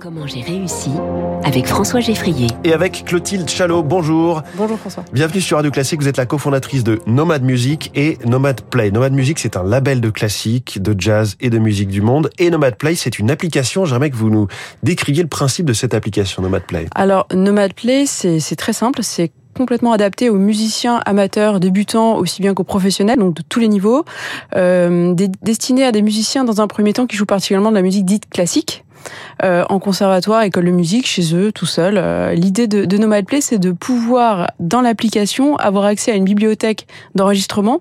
Comment j'ai réussi avec François Geffrier. Et avec Clotilde Chalot, bonjour. Bonjour François. Bienvenue sur Radio Classique, vous êtes la cofondatrice de Nomad Music et Nomad Play. Nomad Music, c'est un label de classique, de jazz et de musique du monde. Et Nomad Play, c'est une application. J'aimerais que vous nous décriviez le principe de cette application, Nomad Play. Alors, Nomad Play, c'est très simple, c'est complètement adapté aux musiciens amateurs, débutants, aussi bien qu'aux professionnels, donc de tous les niveaux, euh, destiné à des musiciens dans un premier temps qui jouent particulièrement de la musique dite classique, euh, en conservatoire, école de musique, chez eux, tout seul. Euh, l'idée de, de Nomad Play, c'est de pouvoir, dans l'application, avoir accès à une bibliothèque d'enregistrement.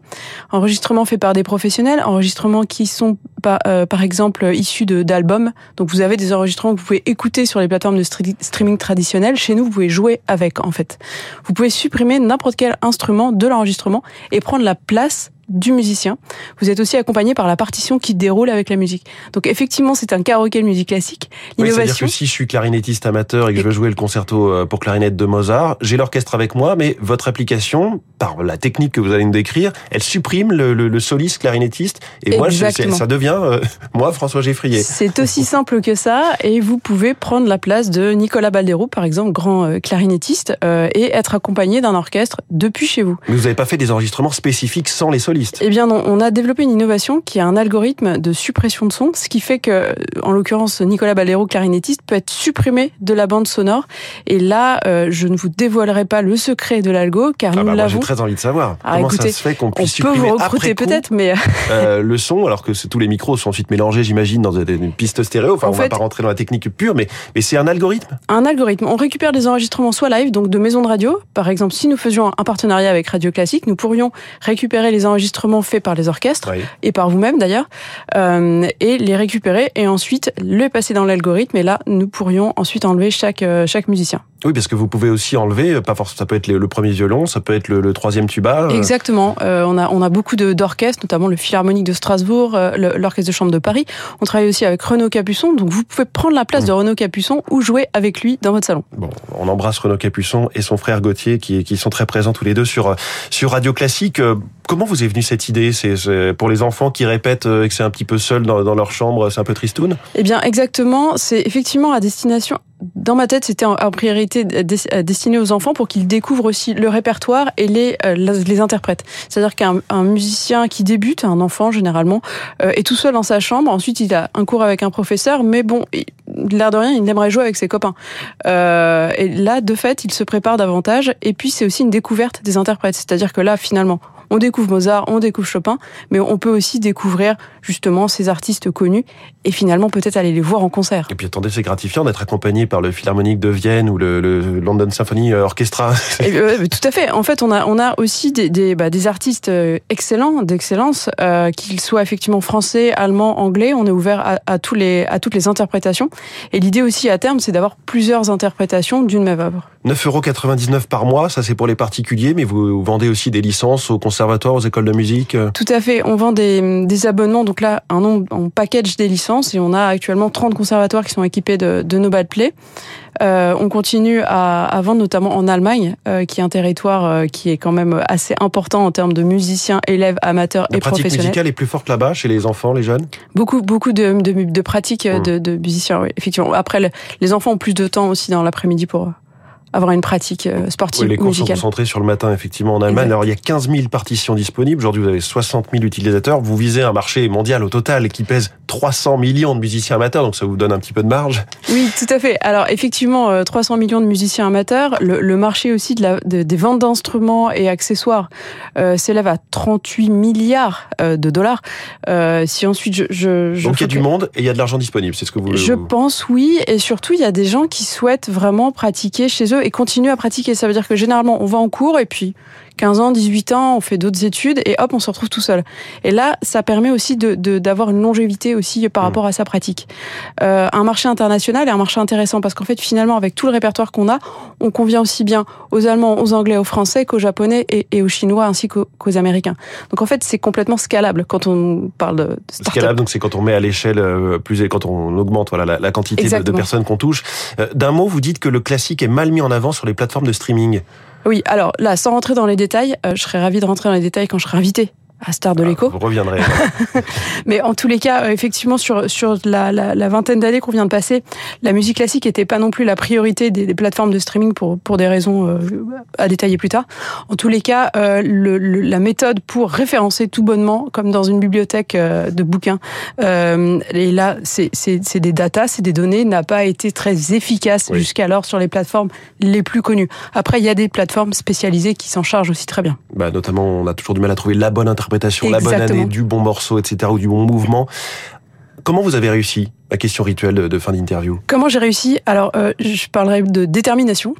Enregistrements faits par des professionnels, enregistrements qui sont par, euh, par exemple issus d'albums. Donc vous avez des enregistrements que vous pouvez écouter sur les plateformes de streaming traditionnelles. Chez nous, vous pouvez jouer avec, en fait. Vous pouvez supprimer n'importe quel instrument de l'enregistrement et prendre la place du musicien. Vous êtes aussi accompagné par la partition qui déroule avec la musique. Donc effectivement, c'est un karaoké de musique classique. L'innovation. Oui, C'est-à-dire que si je suis clarinettiste amateur et que je veux jouer le concerto euh, pour clarinette de Mozart, j'ai l'orchestre avec moi, mais votre application, par la technique que vous allez nous décrire, elle supprime le, le, le soliste clarinettiste et moi, ça devient euh, moi, François Geffrier. C'est aussi simple que ça et vous pouvez prendre la place de Nicolas Baldero, par exemple, grand euh, clarinettiste, et être accompagné d'un orchestre depuis chez vous. Mais vous n'avez pas fait des enregistrements spécifiques sans les solistes eh bien non, on a développé une innovation qui est un algorithme de suppression de son, ce qui fait que, en l'occurrence, Nicolas Balero, clarinettiste, peut être supprimé de la bande sonore. Et là, euh, je ne vous dévoilerai pas le secret de l'algo, car ah nous bah l'avons. J'ai très envie de savoir ah, comment écoutez, ça se fait qu'on puisse on peut supprimer vous recruter peut-être, mais euh, le son, alors que tous les micros sont ensuite mélangés, j'imagine, dans une piste stéréo. Enfin, en on fait, va pas rentrer dans la technique pure, mais mais c'est un algorithme. Un algorithme. On récupère des enregistrements soit live, donc de maisons de radio. Par exemple, si nous faisions un partenariat avec Radio Classique, nous pourrions récupérer les enregistrements faits par les orchestres et par vous-même d'ailleurs, euh, et les récupérer et ensuite les passer dans l'algorithme. Et là, nous pourrions ensuite enlever chaque euh, chaque musicien. Oui, parce que vous pouvez aussi enlever, euh, pas forcément, ça peut être le premier violon, ça peut être le, troisième tuba. Exactement. Euh, on a on a beaucoup d'orchestres, notamment le Philharmonique de Strasbourg, l'Orchestre de chambre de Paris. On travaille aussi avec Renaud Capuçon, donc vous pouvez prendre la place mmh. de Renaud Capuçon ou jouer avec lui dans votre salon. Bon, on embrasse Renaud Capuçon et son frère Gauthier qui, qui sont très présents tous les deux sur sur Radio Classique. Comment vous est venue cette idée? C'est pour les enfants qui répètent que c'est un petit peu seul dans, dans leur chambre, c'est un peu tristoun? Eh bien, exactement. C'est effectivement à destination dans ma tête, c'était en, priorité destiné aux enfants pour qu'ils découvrent aussi le répertoire et les, euh, les interprètes. C'est-à-dire qu'un musicien qui débute, un enfant généralement, euh, est tout seul dans sa chambre. Ensuite, il a un cours avec un professeur, mais bon, l'air de rien, il aimerait jouer avec ses copains. Euh, et là, de fait, il se prépare davantage. Et puis, c'est aussi une découverte des interprètes. C'est-à-dire que là, finalement, on découvre Mozart, on découvre Chopin, mais on peut aussi découvrir justement ces artistes connus et finalement peut-être aller les voir en concert. Et puis attendez, c'est gratifiant d'être accompagné par le Philharmonique de Vienne ou le, London Symphony Orchestra. tout à fait. En fait, on a on a aussi des des, bah, des artistes euh, excellents, d'excellence, euh, qu'ils soient effectivement français, allemands, anglais. On est ouvert à, à tous les à toutes les interprétations. Et l'idée aussi à terme, c'est d'avoir plusieurs interprétations d'une même œuvre. 9,99€ par mois, ça c'est pour les particuliers, mais vous vendez aussi des licences aux conservatoires, aux écoles de musique Tout à fait, on vend des, des abonnements, donc là, un nombre, on package des licences, et on a actuellement 30 conservatoires qui sont équipés de, de No Bad Play. Euh, on continue à, à, vendre notamment en Allemagne, euh, qui est un territoire euh, qui est quand même assez important en termes de musiciens, élèves, amateurs et professionnels. La pratique musicale est plus forte là-bas, chez les enfants, les jeunes? Beaucoup, beaucoup de, de, de pratiques mmh. de, de, musiciens, oui, effectivement. Après, les enfants ont plus de temps aussi dans l'après-midi pour avoir une pratique euh, sportive oui, les cours sont concentrés sur le matin, effectivement, en Allemagne. Alors, il y a 15 000 partitions disponibles. Aujourd'hui, vous avez 60 000 utilisateurs. Vous visez un marché mondial au total qui pèse 300 millions de musiciens amateurs, donc ça vous donne un petit peu de marge. Oui, tout à fait. Alors, effectivement, 300 euh, millions de musiciens amateurs. Le, le marché aussi de la, de, des ventes d'instruments et accessoires euh, s'élève à 38 milliards de dollars. Euh, si ensuite je, je, je donc il y a du monde et il y a de l'argent disponible, c'est ce que vous. Je pense oui, et surtout il y a des gens qui souhaitent vraiment pratiquer chez eux et continuer à pratiquer. Ça veut dire que généralement, on va en cours et puis 15 ans, 18 ans, on fait d'autres études et hop, on se retrouve tout seul. Et là, ça permet aussi de d'avoir une longévité aussi par mmh. rapport à sa pratique. Euh, un marché international est un marché intéressant parce qu'en fait, finalement, avec tout le répertoire qu'on a, on convient aussi bien aux Allemands, aux Anglais, aux Français qu'aux Japonais et, et, aux Chinois ainsi qu'aux Américains. Donc en fait, c'est complètement scalable quand on parle de start Scalable, donc c'est quand on met à l'échelle euh, plus, quand on augmente voilà la, la quantité de, de, personnes qu'on touche. Euh, d'un mot, vous dites que le classique est mal mis en avant sur les plateformes de streaming. Oui, alors là, sans rentrer dans les détails, euh, je serais ravie de rentrer dans les détails quand je serai invitée à Star de l'écho. Vous reviendrez. Mais en tous les cas, euh, effectivement, sur, sur la, la, la vingtaine d'années qu'on vient de passer, la musique classique n'était pas non plus la priorité des, des, plateformes de streaming pour, pour des raisons euh, à détailler plus tard. En tous les cas, euh, le, le, la méthode pour référencer tout bonnement, comme dans une bibliothèque euh, de bouquins, et là, c'est des datas, c'est des données, n'a pas été très efficace oui. jusqu'alors sur les plateformes les plus connues. Après, il y a des plateformes spécialisées qui s'en chargent aussi très bien. Bah, notamment, on a toujours du mal à trouver la bonne interprétation, Exactement. la bonne année, du bon morceau, etc., ou du bon mouvement. Comment vous avez réussi la question rituelle de fin d'interview Comment j'ai réussi? Alors, euh, je parlerai de détermination,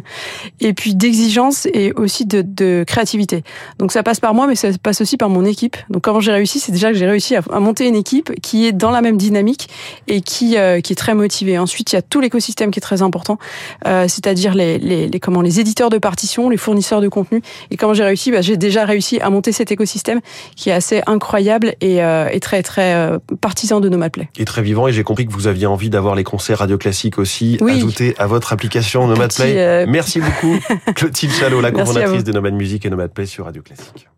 et puis d'exigence et aussi de, de, créativité. Donc ça passe par moi, mais ça passe aussi par mon équipe. Donc comment j'ai réussi? C'est déjà que j'ai réussi à, à, monter une équipe qui est dans la même dynamique et qui, euh, qui est très motivée. Ensuite, il y a tout l'écosystème qui est très important, euh, c'est-à-dire les, les, les, comment, les éditeurs de partitions, les fournisseurs de contenu. Et comment j'ai réussi? Bah, J'ai déjà réussi à monter cet écosystème qui est assez incroyable et, et très, très partisan de Nomad Play. Et très vivant, et j'ai compris que vous aviez envie d'avoir les concerts radio classiques aussi oui. ajoutés à votre application Nomad Play. Euh... Merci beaucoup, Clotilde Chalot, la cofondatrice de Nomad Music et Nomad Play sur Radio Classique.